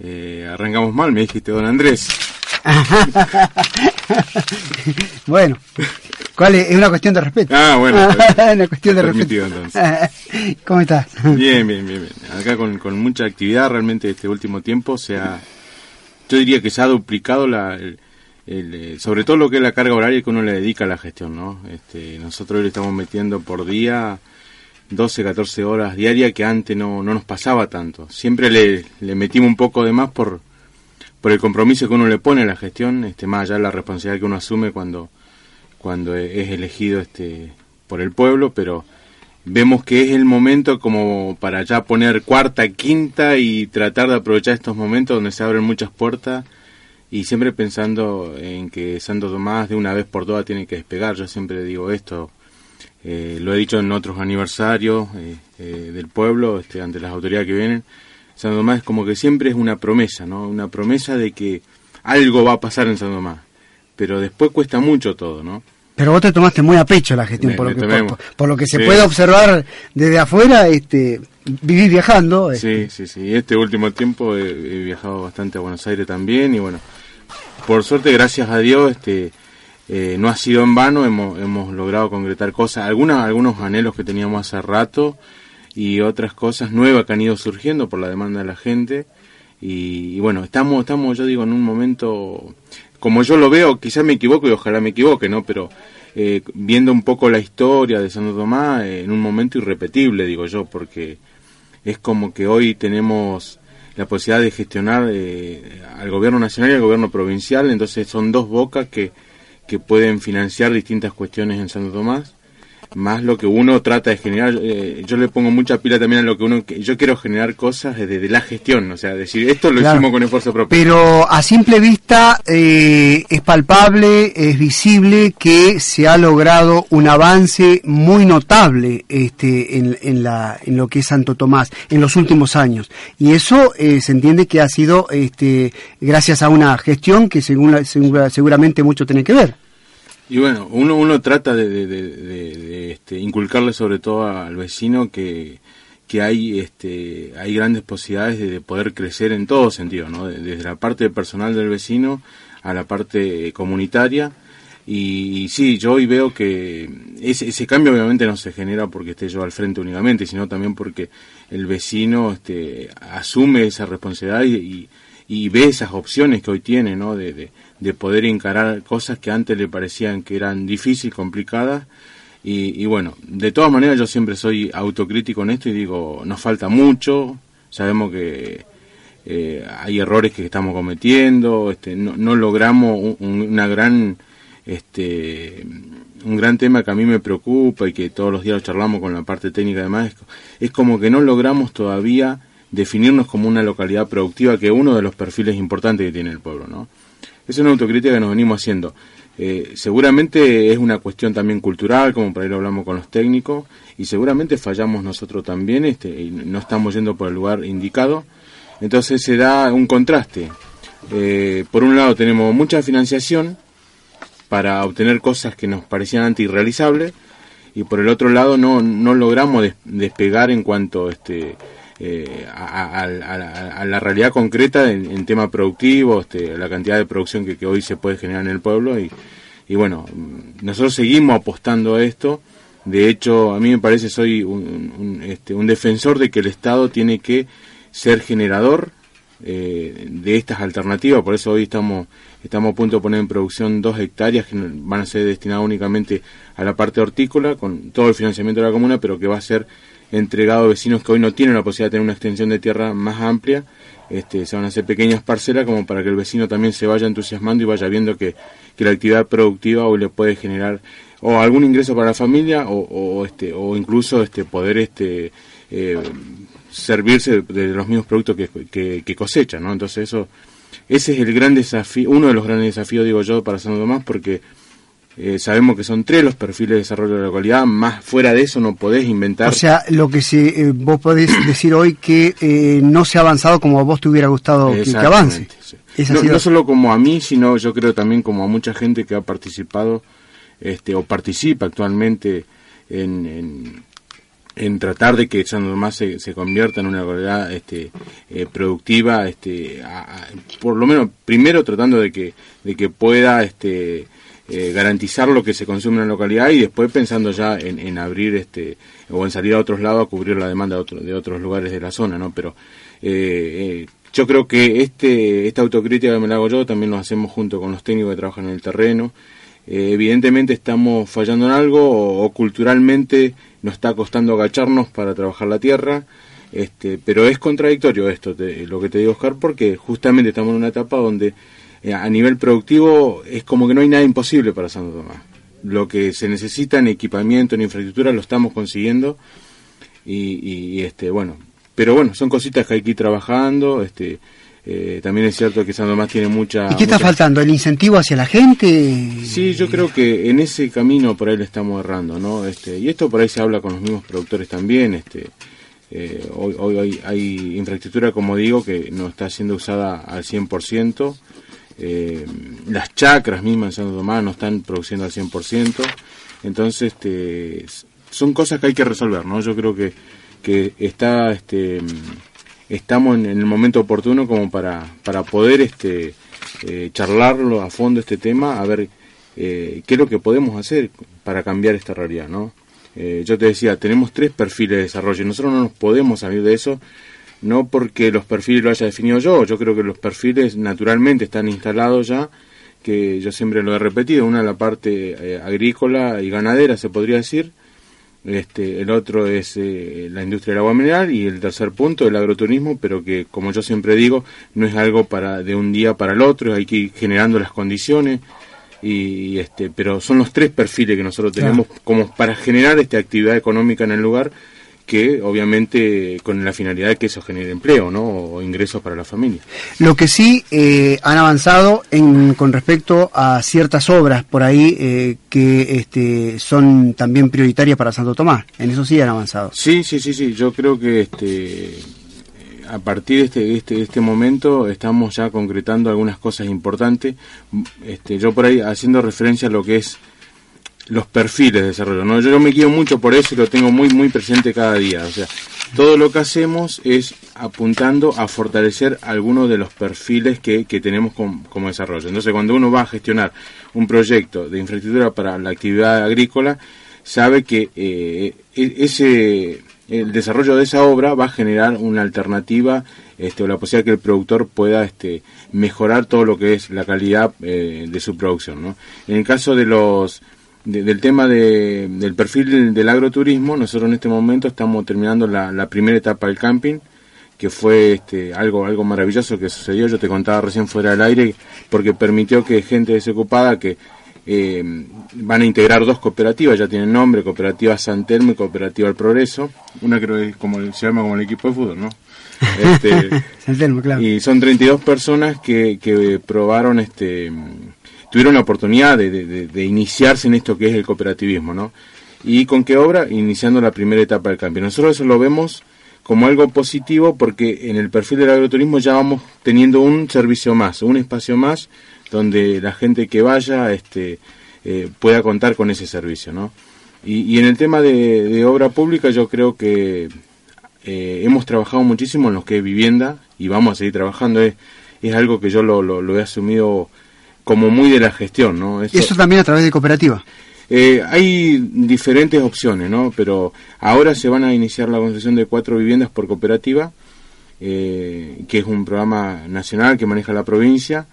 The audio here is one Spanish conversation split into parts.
Eh, arrancamos mal, me dijiste, don Andrés. bueno, ¿cuál es? es? una cuestión de respeto. Ah, bueno. una cuestión de respeto. ¿Cómo estás? Bien, bien, bien, bien. Acá con, con, mucha actividad realmente este último tiempo se ha, yo diría que se ha duplicado la, el, eh, sobre todo lo que es la carga horaria que uno le dedica a la gestión, ¿no? Este, nosotros le estamos metiendo por día 12, 14 horas diarias que antes no, no nos pasaba tanto. Siempre le, le metimos un poco de más por, por el compromiso que uno le pone a la gestión, este, más allá de la responsabilidad que uno asume cuando, cuando es elegido este, por el pueblo, pero vemos que es el momento como para ya poner cuarta, quinta y tratar de aprovechar estos momentos donde se abren muchas puertas y siempre pensando en que Santo Tomás de una vez por todas tiene que despegar. Yo siempre digo esto, eh, lo he dicho en otros aniversarios eh, eh, del pueblo, este, ante las autoridades que vienen. San Tomás es como que siempre es una promesa, ¿no? Una promesa de que algo va a pasar en San Tomás, pero después cuesta mucho todo, ¿no? Pero vos te tomaste muy a pecho la gestión, por, lo que, por, lo que se puede observar desde afuera, este, vivís viajando. Este. Sí, sí, sí. Este último tiempo he, he, viajado bastante a Buenos Aires también y bueno, por suerte, gracias a Dios, este, eh, no ha sido en vano, hemos, hemos logrado concretar cosas, algunas, algunos anhelos que teníamos hace rato y otras cosas nuevas que han ido surgiendo por la demanda de la gente. Y, bueno, estamos, estamos, yo digo, en un momento, como yo lo veo, quizás me equivoco y ojalá me equivoque, ¿no? Pero eh, viendo un poco la historia de Santo Tomás, eh, en un momento irrepetible, digo yo, porque es como que hoy tenemos la posibilidad de gestionar eh, al gobierno nacional y al gobierno provincial, entonces son dos bocas que que pueden financiar distintas cuestiones en Santo Tomás más lo que uno trata de generar. Eh, yo le pongo mucha pila también a lo que uno. Yo quiero generar cosas desde la gestión, o sea, decir, esto lo hicimos con esfuerzo propio. Pero a simple vista eh, es palpable, es visible que se ha logrado un avance muy notable este, en, en, la, en lo que es Santo Tomás en los últimos años. Y eso eh, se entiende que ha sido este, gracias a una gestión que según seguramente mucho tiene que ver. Y bueno, uno, uno trata de, este, inculcarle sobre todo al vecino que, que hay, este, hay grandes posibilidades de, poder crecer en todo sentido, ¿no? desde la parte personal del vecino a la parte comunitaria. Y, sí, yo hoy veo que ese, ese, cambio obviamente no se genera porque esté yo al frente únicamente, sino también porque el vecino este, asume esa responsabilidad y, y, ve esas opciones que hoy tiene, ¿no? de de poder encarar cosas que antes le parecían que eran difíciles, complicadas. Y, bueno, de todas maneras yo siempre soy autocrítico en esto y digo, nos falta mucho, sabemos que eh, hay errores que estamos cometiendo, este, no, logramos una gran, este, un gran tema que a mí me preocupa y que todos los días lo charlamos con la parte técnica además, es como que no logramos todavía definirnos como una localidad productiva, que es uno de los perfiles importantes que tiene el pueblo, ¿no? Es una autocrítica que nos venimos haciendo. Eh, seguramente es una cuestión también cultural, como por ahí lo hablamos con los técnicos, y seguramente fallamos nosotros también este, y no estamos yendo por el lugar indicado. Entonces se da un contraste. Eh, por un lado tenemos mucha financiación para obtener cosas que nos parecían antes irrealizables, y por el otro lado no, no logramos despegar en cuanto este, eh, a, la realidad concreta en, tema productivo, este, la cantidad de producción que, hoy se puede generar en el pueblo y, y, bueno, nosotros seguimos apostando a esto. De hecho, a mí me parece soy un, este, un defensor de que el Estado tiene que ser generador eh, de estas alternativas, por eso hoy estamos estamos a punto de poner en producción dos hectáreas que van a ser destinadas únicamente a la parte hortícola, con todo el financiamiento de la comuna, pero que va a ser entregado a vecinos que hoy no tienen la posibilidad de tener una extensión de tierra más amplia. Este, se van a hacer pequeñas parcelas como para que el vecino también se vaya entusiasmando y vaya viendo que, que la actividad productiva hoy le puede generar o algún ingreso para la familia o, o este o incluso este poder este eh, servirse de los mismos productos que, que, cosechan, ¿no? Entonces eso, ese es el gran desafío, uno de los grandes desafíos, digo yo, para Santo Tomás, porque eh, sabemos que son tres los perfiles de desarrollo de la localidad, más fuera de eso no podés inventar. O sea, lo que si eh, vos podés decir hoy que eh, no se ha avanzado como a vos te hubiera gustado que, avance. No, no, solo como a mí, sino yo creo también como a mucha gente que ha participado este, o participa actualmente en, en, tratar de que San Tomás se, se, convierta en una localidad este, productiva, este, por lo menos primero tratando de que, de que pueda este, eh, garantizar lo que se consume en la localidad y después pensando ya en, abrir este o en salir a otros lados a cubrir la demanda de, de otros lugares de la zona, ¿no? Pero eh, eh, yo creo que este esta autocrítica que me la hago yo también lo hacemos junto con los técnicos que trabajan en el terreno. evidentemente estamos fallando en algo o, culturalmente nos está costando agacharnos para trabajar la tierra. Este, pero es contradictorio esto, lo que te digo, Oscar, porque justamente estamos en una etapa donde eh, a nivel productivo es como que no hay nada imposible para Santo Tomás. Lo que se necesita en equipamiento, en infraestructura, lo estamos consiguiendo. Y, este bueno, pero bueno, son cositas que hay que ir trabajando. Este, eh, también es cierto que Santo Tomás tiene mucha... ¿Y qué está faltando? ¿El incentivo hacia la gente? Sí, yo creo que en ese camino por ahí le estamos errando, ¿no? Este, y esto por ahí se habla con los mismos productores también. Este, eh, hoy, hoy hay, hay, infraestructura, como digo, que no está siendo usada al 100%. Eh, las chacras mismas en Santo Tomás no están produciendo al 100%, entonces este, son cosas que hay que resolver, ¿no? Yo creo que, que está, este, estamos en, el momento oportuno como para, para poder este, eh, charlarlo a fondo este tema, a ver eh, qué es lo que podemos hacer para cambiar esta realidad, ¿no? yo te decía, tenemos tres perfiles de desarrollo, nosotros no nos podemos salir de eso no porque los perfiles lo haya definido yo, yo creo que los perfiles naturalmente están instalados ya, que yo siempre lo he repetido, una es la parte eh, agrícola y ganadera, se podría decir, este, el otro es eh, la industria del agua mineral y el tercer punto el agroturismo, pero que como yo siempre digo, no es algo para de un día para el otro, hay que ir generando las condiciones y, este, pero son los tres perfiles que nosotros tenemos como para generar esta actividad económica en el lugar que obviamente con la finalidad de que eso genere empleo ¿no? o ingresos para la familia. Lo que sí eh, han avanzado en, con respecto a ciertas obras por ahí eh, que este, son también prioritarias para Santo Tomás, en eso sí han avanzado. Sí, sí, sí, sí, yo creo que este, a partir de este, este, este momento estamos ya concretando algunas cosas importantes. Este, yo por ahí haciendo referencia a lo que es los perfiles de desarrollo. ¿no? Yo, me guío mucho por eso y lo tengo muy, muy presente cada día. O sea, todo lo que hacemos es apuntando a fortalecer algunos de los perfiles que, que tenemos como desarrollo. Entonces, cuando uno va a gestionar un proyecto de infraestructura para la actividad agrícola, sabe que eh, e, ese el desarrollo de esa obra va a generar una alternativa este, o la posibilidad que el productor pueda este, mejorar todo lo que es la calidad eh, de su producción. ¿no? En el caso de los del tema de, del perfil del, agroturismo, nosotros en este momento estamos terminando la, primera etapa del camping, que fue este, algo, algo maravilloso que sucedió, yo te contaba recién fuera del aire, porque permitió que gente desocupada que eh, van a integrar dos cooperativas, ya tienen nombre, Cooperativa San Telmo y Cooperativa El Progreso, una creo que es como, se llama como el equipo de fútbol, ¿no? Este, claro. Y son 32 personas que, que probaron este tuvieron la oportunidad de, iniciarse en esto que es el cooperativismo, ¿no? ¿Y con qué obra? Iniciando la primera etapa del cambio. Nosotros eso lo vemos como algo positivo porque en el perfil del agroturismo ya vamos teniendo un servicio más, un espacio más donde la gente que vaya este, eh, pueda contar con ese servicio, ¿no? Y, en el tema de, obra pública yo creo que eh, hemos trabajado muchísimo en lo que es vivienda y vamos a seguir trabajando. Es, es algo que yo lo, lo he asumido como muy de la gestión, ¿no? Eso, también a través de cooperativa. Eh, hay diferentes opciones, ¿no? Pero ahora se van a iniciar la construcción de cuatro viviendas por cooperativa, eh, que es un programa nacional que maneja la provincia.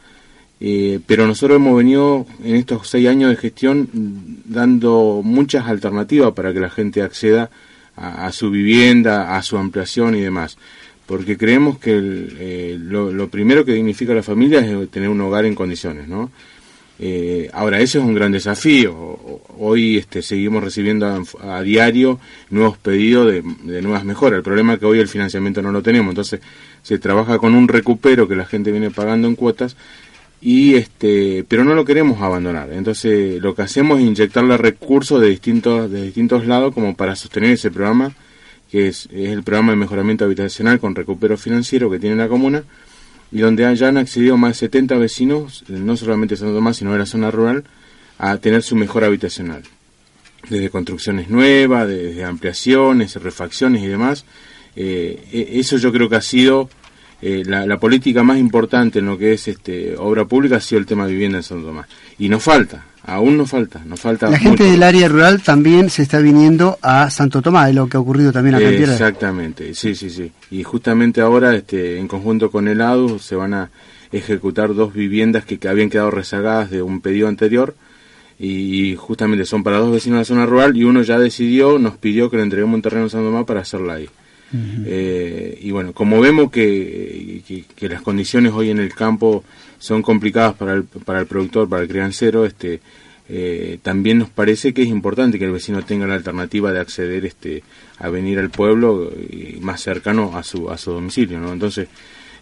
Eh, pero nosotros hemos venido en estos seis años de gestión dando muchas alternativas para que la gente acceda a su vivienda, a su ampliación y demás porque creemos que eh, lo, primero que dignifica la familia es tener un hogar en condiciones, ¿no? Eh, ahora, ese es un gran desafío. Hoy este, seguimos recibiendo a, diario nuevos pedidos de, de, nuevas mejoras. El problema es que hoy el financiamiento no lo tenemos. Entonces, se trabaja con un recupero que la gente viene pagando en cuotas y este pero no lo queremos abandonar entonces lo que hacemos es inyectarle recursos de distintos de distintos lados como para sostener ese programa que es, el programa de mejoramiento habitacional con recupero financiero que tiene la comuna y donde ya han accedido más de 70 vecinos no solamente de Santo Tomás sino de la zona rural a tener su mejor habitacional desde construcciones nuevas desde ampliaciones refacciones y demás eh, e, eso yo creo que ha sido eh, la, política más importante en lo que es este obra pública ha sido el tema de vivienda en Santo Tomás. Y nos falta, aún nos falta, nos falta. La gente del área rural también se está viniendo a Santo Tomás, es lo que ha ocurrido también acá en Exactamente, sí, sí, sí. Y justamente ahora, este, en conjunto con el ADU, se van a ejecutar dos viviendas que, habían quedado rezagadas de un pedido anterior y justamente son para dos vecinos de la zona rural y uno ya decidió, nos pidió que le entreguemos un terreno en Santo Tomás para hacerla ahí. Eh, y bueno, como vemos que, que, las condiciones hoy en el campo son complicadas para el, para el productor, para el criancero, este, eh, también nos parece que es importante que el vecino tenga la alternativa de acceder este, a venir al pueblo y más cercano a su, a su domicilio. ¿no? Entonces,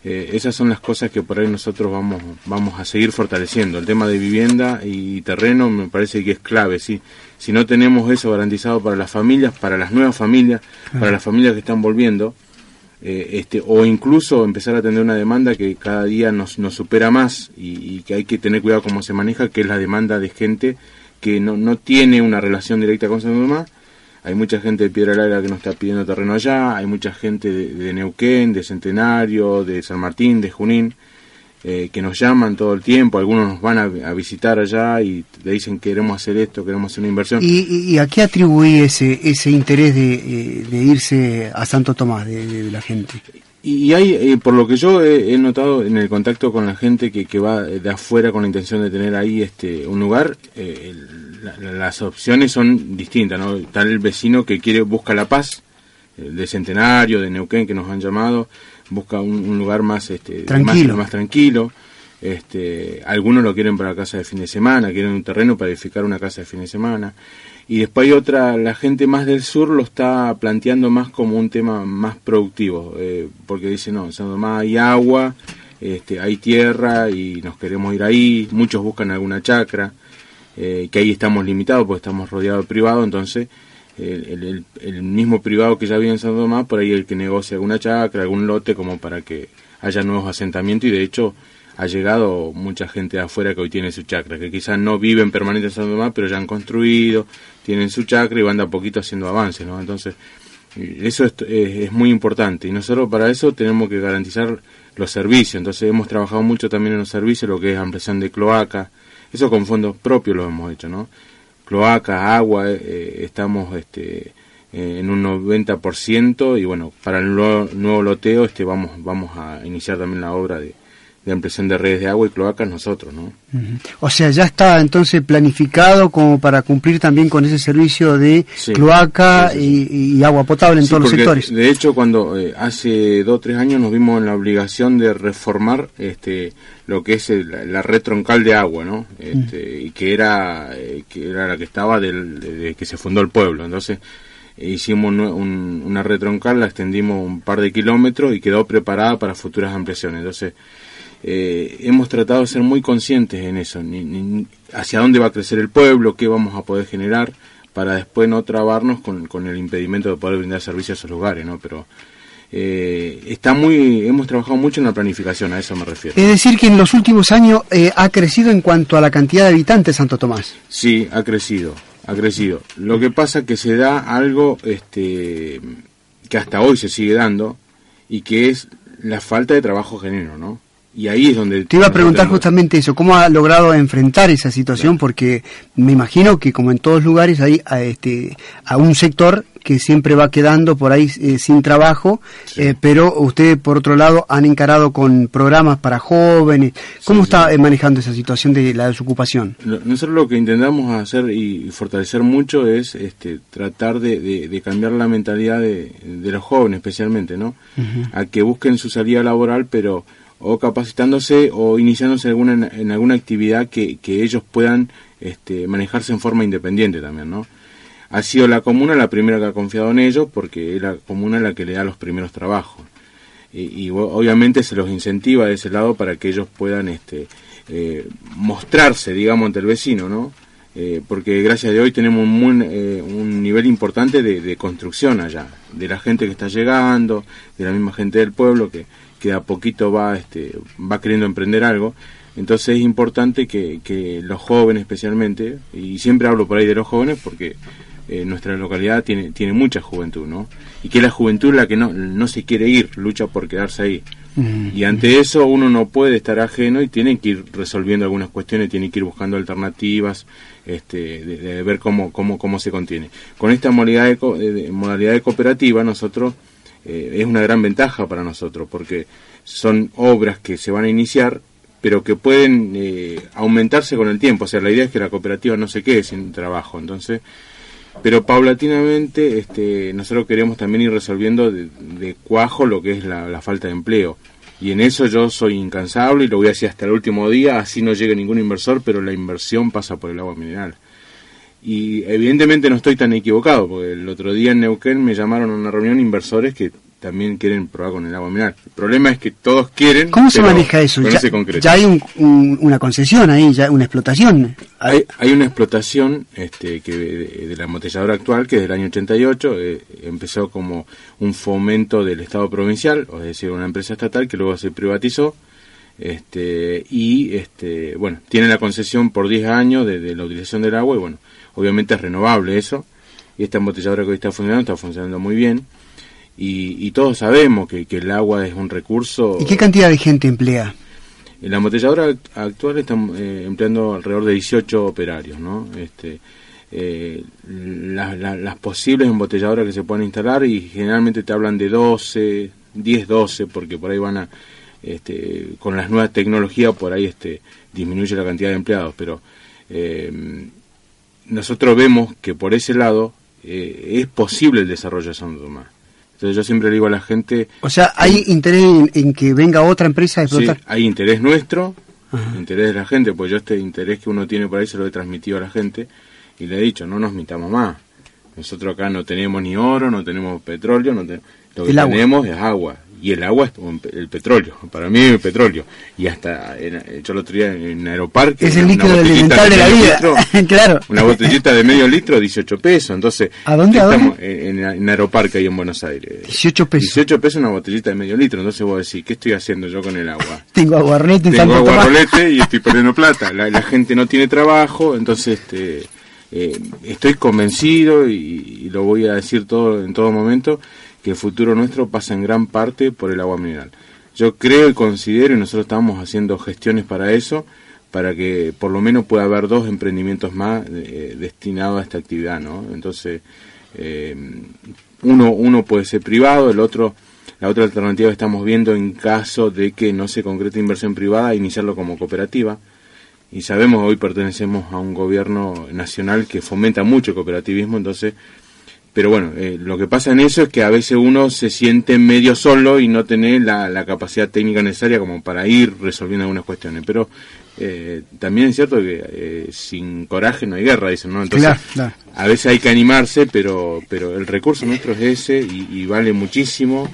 eh, esas son las cosas que por ahí nosotros vamos, vamos a seguir fortaleciendo. El tema de vivienda y terreno me parece que es clave, ¿sí? Si no tenemos eso garantizado para las familias, para las nuevas familias, para las familias que están volviendo, eh, este, o incluso empezar a tener una demanda que cada día nos, nos supera más y, que hay que tener cuidado cómo se maneja, que es la demanda de gente que no, no tiene una relación directa con su mamá, hay mucha gente de Piedra Larga que nos está pidiendo terreno allá, hay mucha gente de, Neuquén, de Centenario, de San Martín, de Junín, eh, que nos llaman todo el tiempo, algunos nos van a, visitar allá y le dicen queremos hacer esto, queremos hacer una inversión. ¿Y, a qué atribuí ese, ese interés de, eh, irse a Santo Tomás de, la gente? Y hay, eh, por lo que yo he, notado en el contacto con la gente que, que va de afuera con la intención de tener ahí este un lugar, las opciones son distintas, ¿no? Está el vecino que quiere, busca la paz, de Centenario, de Neuquén, que nos han llamado, busca un, lugar más, este, tranquilo. Más, tranquilo. Este, algunos lo quieren para la casa de fin de semana, quieren un terreno para edificar una casa de fin de semana. Y después hay otra, la gente más del sur lo está planteando más como un tema más productivo, eh, porque dice, no, en San hay agua, este, hay tierra y nos queremos ir ahí, muchos buscan alguna chacra, eh, que ahí estamos limitados porque estamos rodeados de privado, entonces el, mismo privado que ya vive en San Tomás, por ahí el que negocia alguna chacra, algún lote como para que haya nuevos asentamientos y de hecho ha llegado mucha gente de afuera que hoy tiene su chacra, que quizás no viven permanente en San Tomás, pero ya han construido, tienen su chacra y van de a poquito haciendo avances, ¿no? Entonces, eso es, es, muy importante y nosotros para eso tenemos que garantizar los servicios, entonces hemos trabajado mucho también en los servicios, lo que es ampliación de cloaca, eso con fondos propios lo hemos hecho, ¿no? Cloaca, agua, eh, eh, estamos este, eh, en un 90% y bueno, para el nuevo, loteo este vamos, vamos a iniciar también la obra de, de ampliación de redes de agua y cloacas nosotros, ¿no? O sea, ya está entonces planificado como para cumplir también con ese servicio de cloaca Y, agua potable en todos los sectores. De hecho, cuando eh, hace dos o tres años nos vimos en la obligación de reformar este lo que es la red troncal de agua, ¿no? Este, Y que era eh, que era la que estaba del, de, que se fundó el pueblo, entonces hicimos una red troncal, la extendimos un par de kilómetros y quedó preparada para futuras ampliaciones. Entonces, eh, hemos tratado de ser muy conscientes en eso, ni, hacia dónde va a crecer el pueblo, qué vamos a poder generar, para después no trabarnos con, con el impedimento de poder brindar servicios a esos lugares, ¿no? Pero eh, está muy, hemos trabajado mucho en la planificación, a eso me refiero. Es decir, que en los últimos años eh, ha crecido en cuanto a la cantidad de habitantes Santo Tomás. Sí, ha crecido, ha crecido. Lo que pasa que se da algo este, que hasta hoy se sigue dando y que es la falta de trabajo genuino, ¿no? Y ahí es donde... Te iba a preguntar justamente eso, ¿cómo ha logrado enfrentar esa situación? Porque me imagino que como en todos lugares hay a, este, a un sector que siempre va quedando por ahí eh, sin trabajo, eh, pero ustedes por otro lado han encarado con programas para jóvenes. ¿Cómo está eh, manejando esa situación de la desocupación? Nosotros lo que intentamos hacer y fortalecer mucho es este, tratar de, cambiar la mentalidad de, los jóvenes especialmente, ¿no? A que busquen su salida laboral, pero o capacitándose o iniciándose alguna, en alguna actividad que, que ellos puedan este, manejarse en forma independiente también, ¿no? Ha sido la comuna la primera que ha confiado en ellos porque es la comuna la que le da los primeros trabajos. Y, obviamente se los incentiva de ese lado para que ellos puedan este, eh, mostrarse, digamos, ante el vecino, ¿no? Eh, porque gracias a Dios hoy tenemos un, eh, un nivel importante de, de, construcción allá, de la gente que está llegando, de la misma gente del pueblo que, que a poquito va, este, va queriendo emprender algo. Entonces es importante que, que los jóvenes especialmente, y siempre hablo por ahí de los jóvenes porque eh, nuestra localidad tiene, tiene mucha juventud, ¿no? Y que la juventud la que no, no se quiere ir, lucha por quedarse ahí. Y ante eso uno no puede estar ajeno y tiene que ir resolviendo algunas cuestiones, tiene que ir buscando alternativas, este, de, ver cómo, cómo, cómo se contiene. Con esta modalidad de, modalidad de cooperativa nosotros eh, es una gran ventaja para nosotros porque son obras que se van a iniciar pero que pueden eh, aumentarse con el tiempo. O sea, la idea es que la cooperativa no se quede sin trabajo. Entonces, pero paulatinamente este, nosotros queremos también ir resolviendo de, cuajo lo que es la, falta de empleo. Y en eso yo soy incansable y lo voy a hacer hasta el último día, así no llegue ningún inversor, pero la inversión pasa por el agua mineral. Y evidentemente no estoy tan equivocado, porque el otro día en Neuquén me llamaron a una reunión inversores que también quieren probar con el agua mineral. El problema es que todos quieren. ¿Cómo se maneja eso? Ya, ya, hay una concesión ahí, ya una explotación. Hay, hay una explotación este, que de, la embotelladora actual, que es del año 88, eh, empezó como un fomento del Estado provincial, o es decir, una empresa estatal que luego se privatizó. Este, y este, bueno, tiene la concesión por 10 años de, de la utilización del agua y bueno, obviamente es renovable eso. Y esta embotelladora que hoy está funcionando está funcionando muy bien y, todos sabemos que, el agua es un recurso. ¿Y qué cantidad de gente emplea? La embotelladora actual está eh, empleando alrededor de 18 operarios, ¿no? Este, eh, las posibles embotelladoras que se pueden instalar y generalmente te hablan de 12, 10, 12, porque por ahí van a, este, con las nuevas tecnologías por ahí este, disminuye la cantidad de empleados, pero eh, nosotros vemos que por ese lado es posible el desarrollo de San Tomás. Entonces yo siempre le digo a la gente... O sea, ¿hay interés en, que venga otra empresa a explotar? Sí, hay interés nuestro, interés de la gente, pues yo este interés que uno tiene por ahí se lo he transmitido a la gente y le he dicho, no nos mintamos más. Nosotros acá no tenemos ni oro, no tenemos petróleo, no lo que tenemos es agua y el agua es el petróleo, para mí el petróleo. Y hasta, en, yo el otro día en Aeroparque... Es el líquido elemental de, la vida, claro. Una botellita de medio litro, 18 pesos, entonces... ¿A dónde, estamos En, en, Aeroparque ahí en Buenos Aires. 18 pesos. 18 pesos una botellita de medio litro, entonces vos decís, ¿qué estoy haciendo yo con el agua? Tengo aguarrolete Tengo aguarrolete y estoy perdiendo plata. La, gente no tiene trabajo, entonces... este eh, estoy convencido y, y, lo voy a decir todo en todo momento que el futuro nuestro pasa en gran parte por el agua mineral. Yo creo y considero, y nosotros estamos haciendo gestiones para eso, para que por lo menos pueda haber dos emprendimientos más eh, destinados a esta actividad, ¿no? Entonces, eh, uno, uno puede ser privado, el otro, la otra alternativa que estamos viendo en caso de que no se concrete inversión privada, iniciarlo como cooperativa. Y sabemos hoy pertenecemos a un gobierno nacional que fomenta mucho el cooperativismo, entonces pero bueno, eh, lo que pasa en eso es que a veces uno se siente medio solo y no tiene la, capacidad técnica necesaria como para ir resolviendo algunas cuestiones. Pero eh, también es cierto que eh, sin coraje no hay guerra, dicen, ¿no? Entonces, a veces hay que animarse, pero, pero el recurso nuestro es ese y, vale muchísimo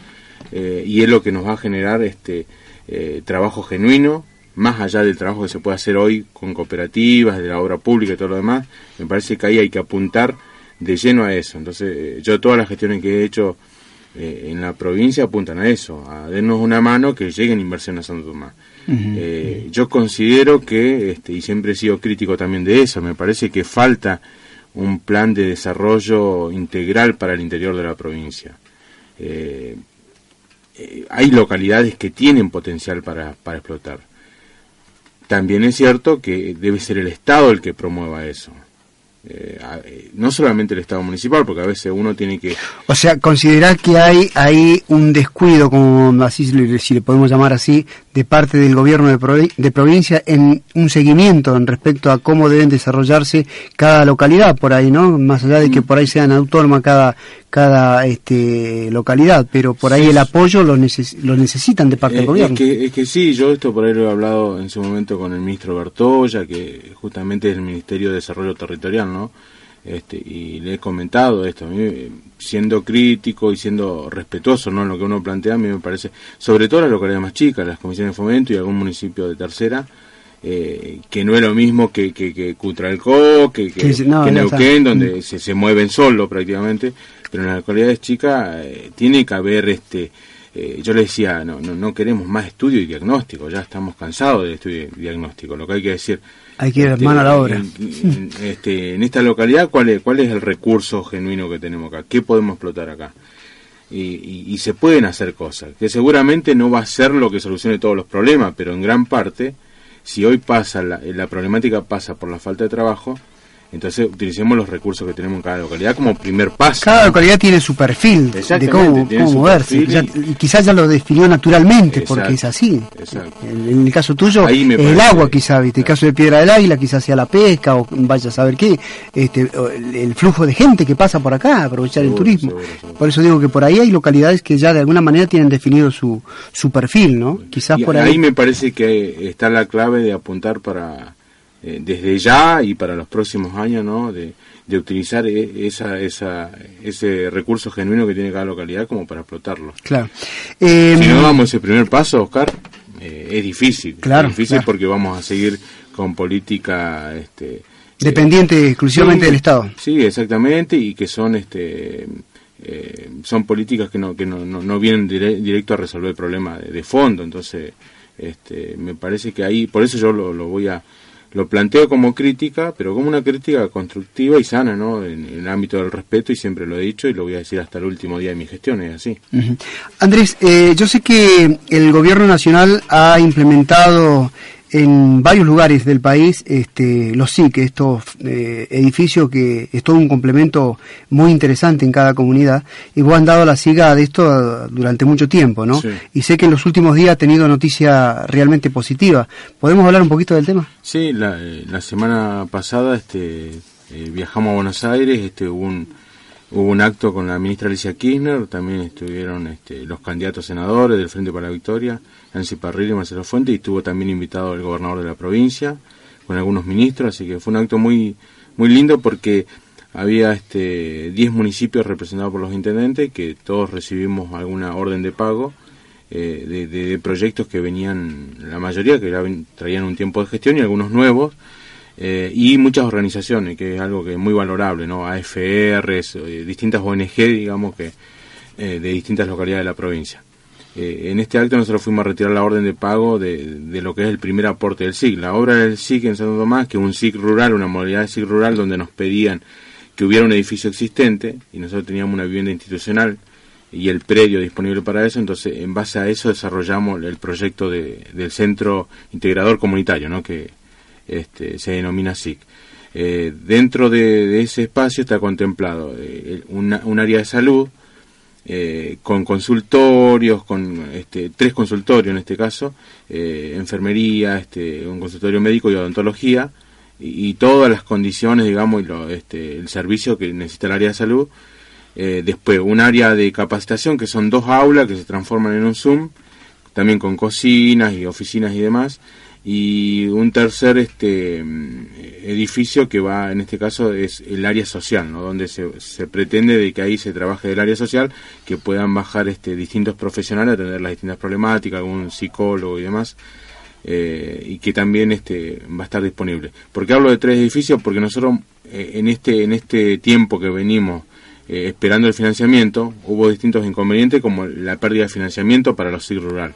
y es lo que nos va a generar este trabajo genuino, más allá del trabajo que se puede hacer hoy con cooperativas, de la obra pública y todo lo demás. Me parece que ahí hay que apuntar de lleno a eso. Entonces, eh, yo todas las gestiones que he hecho eh, en la provincia apuntan a eso, a darnos una mano que lleguen inversiones a Santo Tomás. Eh, yo considero que, este, y siempre he sido crítico también de eso, me parece que falta un plan de desarrollo integral para el interior de la provincia. hay localidades que tienen potencial para, para explotar. También es cierto que debe ser el Estado el que promueva eso. Eh, eh, no solamente el Estado municipal, porque a veces uno tiene que... O sea, considerar que hay, hay un descuido, como así si le podemos llamar así, de parte del gobierno de, de, provincia en un seguimiento en respecto a cómo deben desarrollarse cada localidad por ahí, ¿no? Más allá de que mm. por ahí sean autónomas cada cada este, localidad, pero por ahí el apoyo lo, lo necesitan de parte del gobierno. Es que, es que sí, yo esto por ahí lo he hablado en su momento con el ministro Bertoya, que justamente es el Ministerio de Desarrollo Territorial, ¿no? Este, y le he comentado esto, a mí, siendo crítico y siendo respetuoso ¿no? en lo que uno plantea, a mí me parece, sobre todo las localidades más chicas, las comisiones de fomento y algún municipio de tercera, eh, que no es lo mismo que, que, que Cutralcó, que, que, Neuquén, donde se, se mueven solo prácticamente, pero en las localidades chicas eh, tiene que haber este eh, yo le decía no, no no queremos más estudio y diagnóstico ya estamos cansados del estudio y diagnóstico lo que hay que decir. Hay que ir este, mano a la obra. en, este, en esta localidad cuál es cuál es el recurso genuino que tenemos acá qué podemos explotar acá y, y, se pueden hacer cosas que seguramente no va a ser lo que solucione todos los problemas pero en gran parte si hoy pasa la, la problemática pasa por la falta de trabajo entonces utilicemos los recursos que tenemos en cada localidad como primer paso. Cada localidad tiene su perfil de cómo, moverse. y quizás ya lo definió naturalmente porque es así. En, el caso tuyo, el agua quizás, ¿viste? el caso de Piedra del Águila quizás sea la pesca o vaya a saber qué, este, el, flujo de gente que pasa por acá, aprovechar el turismo. Por eso digo que por ahí hay localidades que ya de alguna manera tienen definido su, su perfil, ¿no? Quizás por ahí. Ahí me parece que está la clave de apuntar para eh, desde ya y para los próximos años, ¿no? De, de utilizar e, esa, esa, ese recurso genuino que tiene cada localidad como para explotarlo. Claro. si no em, damos ese primer paso, Oscar, eh, es difícil. Claro, es difícil porque vamos a seguir con política... Este, Dependiente exclusivamente del Estado. Sí, exactamente, y que son este eh, son políticas que no que no, no, vienen directo a resolver el problema de, de, fondo, entonces este, me parece que ahí, por eso yo lo, lo voy a lo planteo como crítica, pero como una crítica constructiva y sana, ¿no? En, el ámbito del respeto, y siempre lo he dicho y lo voy a decir hasta el último día de mi gestión, es así. Andrés, eh, yo sé que el Gobierno Nacional ha implementado en varios lugares del país este, los SIC, estos eh, edificios que es todo un complemento muy interesante en cada comunidad, y vos han dado la siga de esto durante mucho tiempo, ¿no? Y sé que en los últimos días ha tenido noticia realmente positiva. ¿Podemos hablar un poquito del tema? Sí, la, la semana pasada este, eh, viajamos a Buenos Aires, este, hubo un, hubo un acto con la ministra Alicia Kirchner, también estuvieron este, los candidatos senadores del Frente para la Victoria, Nancy Parrillo y Marcelo Fuente, y estuvo también invitado el gobernador de la provincia, con algunos ministros, así que fue un acto muy, muy lindo porque había este 10 municipios representados por los intendentes que todos recibimos alguna orden de pago eh, de, proyectos que venían, la mayoría que traían un tiempo de gestión y algunos nuevos, eh, y muchas organizaciones, que es algo que es muy valorable, ¿no? AFRs, eh, distintas ONG, digamos, que de distintas localidades de la provincia. Eh, en este acto nosotros fuimos a retirar la orden de pago de, lo que es el primer aporte del SIC. La obra del SIC en Santo Tomás, que es un SIC rural, una modalidad de SIC rural donde nos pedían que hubiera un edificio existente y nosotros teníamos una vivienda institucional y el predio disponible para eso, entonces en base a eso desarrollamos el proyecto del Centro Integrador Comunitario, ¿no? que este, se denomina SIC. Eh, dentro de, ese espacio está contemplado eh, un área de salud, eh, con consultorios, con este, tres consultorios en este caso, eh, enfermería, este, un consultorio médico y odontología, y, todas las condiciones, digamos, y lo, este, el servicio que necesita el área de salud. Eh, después, un área de capacitación, que son dos aulas que se transforman en un Zoom, también con cocinas y oficinas y demás y un tercer este edificio que va en este caso es el área social ¿no? donde se, se pretende de que ahí se trabaje del área social que puedan bajar este distintos profesionales a atender las distintas problemáticas algún psicólogo y demás eh, y que también este va a estar disponible. Porque hablo de tres edificios porque nosotros eh, en este en este tiempo que venimos eh, esperando el financiamiento hubo distintos inconvenientes como la pérdida de financiamiento para los SIG rural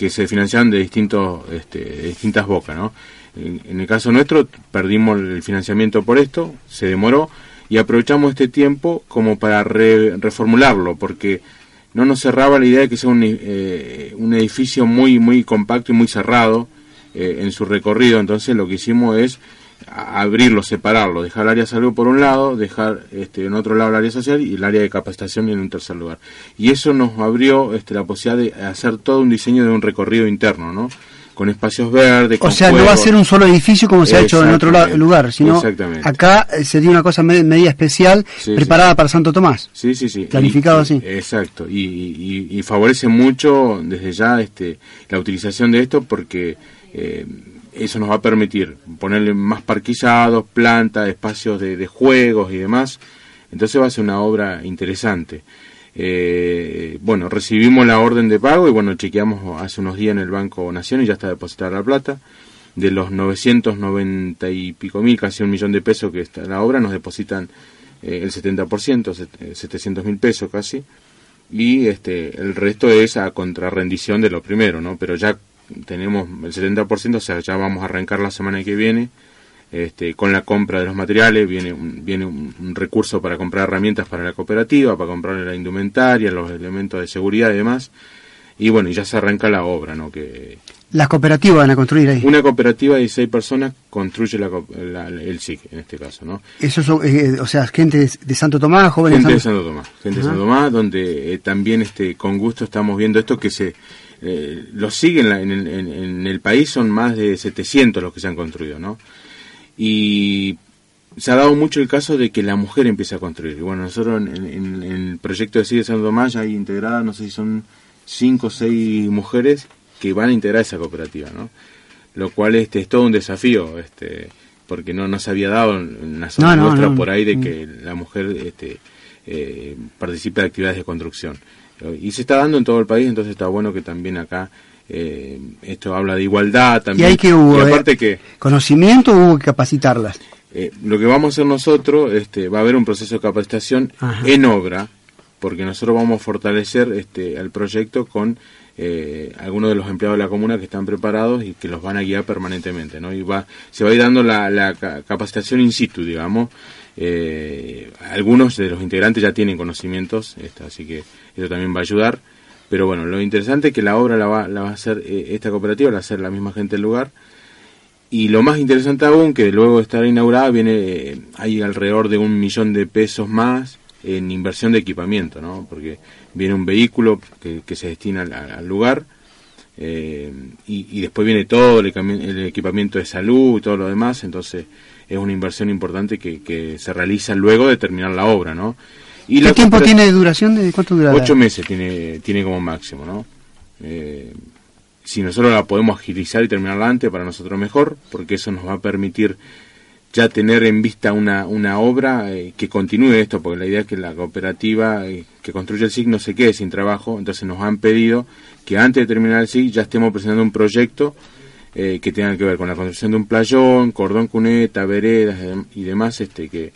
que se financiaban de distintos este, distintas bocas no en, el caso nuestro perdimos el financiamiento por esto se demoró y aprovechamos este tiempo como para reformularlo porque no nos cerraba la idea de que sea un, eh, un edificio muy muy compacto y muy cerrado eh, en su recorrido. Entonces lo que hicimos es abrirlo, separarlo, dejar el área de salud por un lado, dejar este, en otro lado el área social y el área de capacitación en un tercer lugar. Y eso nos abrió este, la posibilidad de hacer todo un diseño de un recorrido interno, ¿no? Con espacios verdes. O sea, no va a ser un solo edificio como se ha hecho en otro lugar, sino acá eh, sería una cosa media especial preparada para Santo Tomás. Sí, sí, sí. Planificado así. Exacto. Y, favorece mucho desde ya este, la utilización de esto porque eh, eso nos va a permitir ponerle más parquillados, plantas, espacios de, juegos y demás. Entonces va a ser una obra interesante. Eh, bueno, recibimos la orden de pago y bueno, chequeamos hace unos días en el Banco Nación y ya está depositada la plata. De los 990 y pico mil, casi un millón de pesos que está la obra, nos depositan eh, el 70%, 700 mil pesos casi. Y este, el resto es a contrarrendición de lo primero, ¿no? Pero ya tenemos el 70%, o sea, ya vamos a arrancar la semana que viene este, con la compra de los materiales, viene, un, viene un, recurso para comprar herramientas para la cooperativa, para comprar la indumentaria, los elementos de seguridad y demás. Y bueno, ya se arranca la obra, ¿no? Que, ¿Las cooperativas van a construir ahí? Una cooperativa de seis personas construye la, el SIC, en este caso, ¿no? Eso son, eh, o sea, gente de, Santo Tomás, jóvenes gente de Santo Tomás. Gente de Santo Tomás, donde eh, también este, con gusto estamos viendo esto que se eh, los siguen en, en, el país son más de 700 los que se han construido, ¿no? Y se ha dado mucho el caso de que la mujer empiece a construir. Y bueno, nosotros en, el proyecto de Sigue Santo Tomás hay integradas, no sé si son 5 o 6 mujeres que van a integrar esa cooperativa, ¿no? Lo cual este, es todo un desafío, este, porque no, no se había dado en la zona nuestra por ahí de mm. que la mujer este, eh, participe de actividades de construcción. Y se está dando en todo el país, entonces está bueno que también acá eh, esto habla de igualdad también. ¿Y hay que hubo? aparte que, ¿Conocimiento hubo que capacitarlas? Eh, lo que vamos a hacer nosotros, este, va a haber un proceso de capacitación en obra, porque nosotros vamos a fortalecer este, el proyecto con eh, algunos de los empleados de la comuna que están preparados y que los van a guiar permanentemente, ¿no? Y va, se va a ir dando la, la capacitación in situ, digamos, eh, algunos de los integrantes ya tienen conocimientos, así que eso también va a ayudar. Pero bueno, lo interesante es que la obra la va, la va a hacer eh, esta cooperativa, la va a hacer la misma gente del lugar. Y lo más interesante aún, que luego de estar inaugurada, viene, eh, hay alrededor de un millón de pesos más en inversión de equipamiento, ¿no? Porque viene un vehículo que, se destina al, lugar y, y, después viene todo el, el, equipamiento de salud y todo lo demás, entonces es una inversión importante que, que se realiza luego de terminar la obra, ¿no? Y ¿Qué tiempo tiene de duración? ¿De cuánto dura? Ocho meses tiene, tiene como máximo, ¿no? Eh, si nosotros la podemos agilizar y terminarla antes, para nosotros mejor, porque eso nos va a permitir ya tener en vista una, una obra eh, que continúe esto, porque la idea es que la cooperativa eh, que construye el SIG no se quede sin trabajo, entonces nos han pedido que antes de terminar el SIG ya estemos presentando un proyecto eh, que tengan que ver con la construcción de un playón, cordón cuneta, veredas y demás, este que,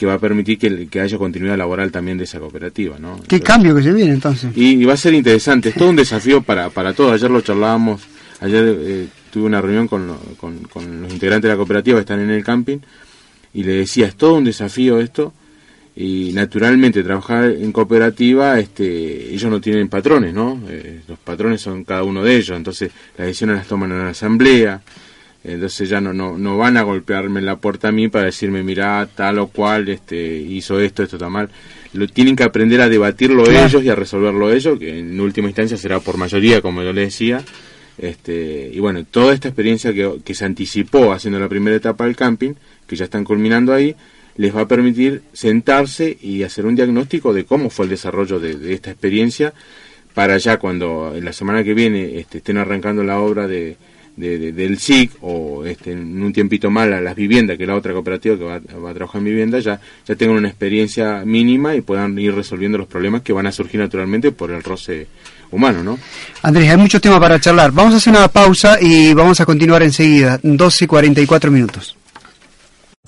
que va a permitir que, que, haya continuidad laboral también de esa cooperativa. ¿no? ¿Qué cambio que se viene entonces? Y, va a ser interesante, es todo un desafío para, para todos. Ayer lo charlábamos, ayer eh, tuve una reunión con, con, con los integrantes de la cooperativa que están en el camping y le decía, es todo un desafío esto y naturalmente trabajar en cooperativa este ellos no tienen patrones no eh, los patrones son cada uno de ellos entonces las decisiones las toman en la asamblea entonces ya no, no no van a golpearme la puerta a mí para decirme mira tal o cual este hizo esto esto está mal lo tienen que aprender a debatirlo ellos y a resolverlo ellos que en última instancia será por mayoría como yo les decía este y bueno toda esta experiencia que, se anticipó haciendo la primera etapa del camping que ya están culminando ahí les va a permitir sentarse y hacer un diagnóstico de cómo fue el desarrollo de, esta experiencia para ya cuando en la semana que viene este, estén arrancando la obra de, del SIC o este, en un tiempito más a las viviendas, que es la otra cooperativa que va, a trabajar en vivienda, ya, ya tengan una experiencia mínima y puedan ir resolviendo los problemas que van a surgir naturalmente por el roce humano, ¿no? Andrés, hay muchos temas para charlar. Vamos a hacer una pausa y vamos a continuar enseguida, 12 y 44 minutos.